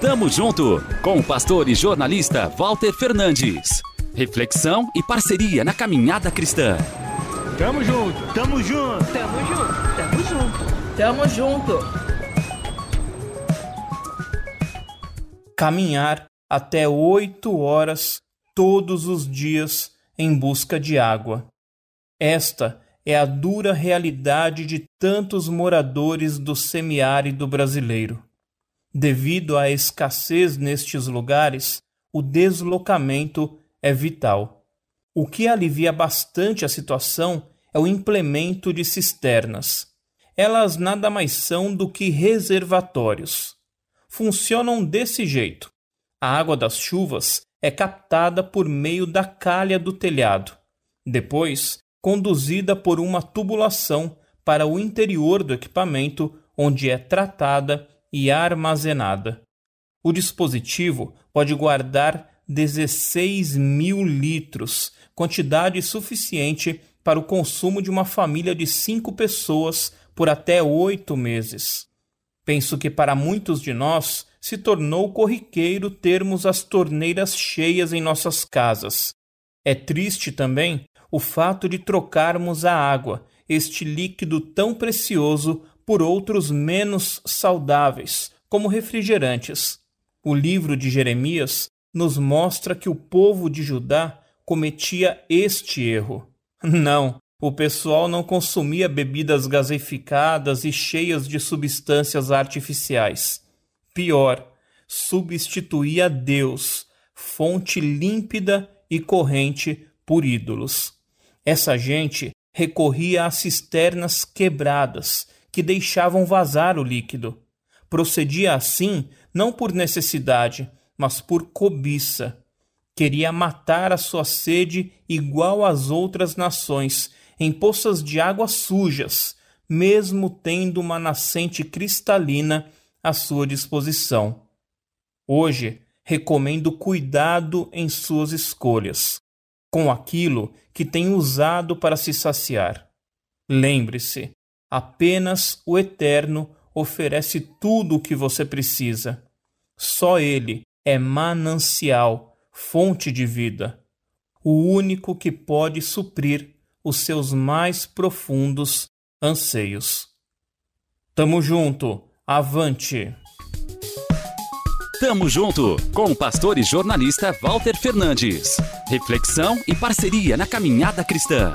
Tamo junto com o pastor e jornalista Walter Fernandes. Reflexão e parceria na caminhada cristã. Tamo junto, tamo junto, tamo junto, tamo junto, tamo junto. Caminhar até oito horas todos os dias em busca de água. Esta é a dura realidade de tantos moradores do semiárido brasileiro. Devido à escassez nestes lugares, o deslocamento é vital. O que alivia bastante a situação é o implemento de cisternas. Elas nada mais são do que reservatórios. Funcionam desse jeito: a água das chuvas é captada por meio da calha do telhado, depois conduzida por uma tubulação para o interior do equipamento, onde é tratada e armazenada. O dispositivo pode guardar 16 mil litros, quantidade suficiente para o consumo de uma família de cinco pessoas por até oito meses. Penso que para muitos de nós se tornou corriqueiro termos as torneiras cheias em nossas casas. É triste também o fato de trocarmos a água, este líquido tão precioso, por outros menos saudáveis, como refrigerantes. O livro de Jeremias nos mostra que o povo de Judá cometia este erro. Não, o pessoal não consumia bebidas gaseificadas e cheias de substâncias artificiais. Pior, substituía Deus, fonte límpida e corrente, por ídolos. Essa gente recorria a cisternas quebradas que deixavam vazar o líquido. Procedia assim não por necessidade, mas por cobiça. Queria matar a sua sede igual às outras nações, em poças de águas sujas, mesmo tendo uma nascente cristalina à sua disposição. Hoje, recomendo cuidado em suas escolhas, com aquilo que tem usado para se saciar. Lembre-se, Apenas o Eterno oferece tudo o que você precisa. Só Ele é manancial, fonte de vida, o único que pode suprir os seus mais profundos anseios. Tamo junto, avante! Tamo junto com o pastor e jornalista Walter Fernandes. Reflexão e parceria na caminhada cristã.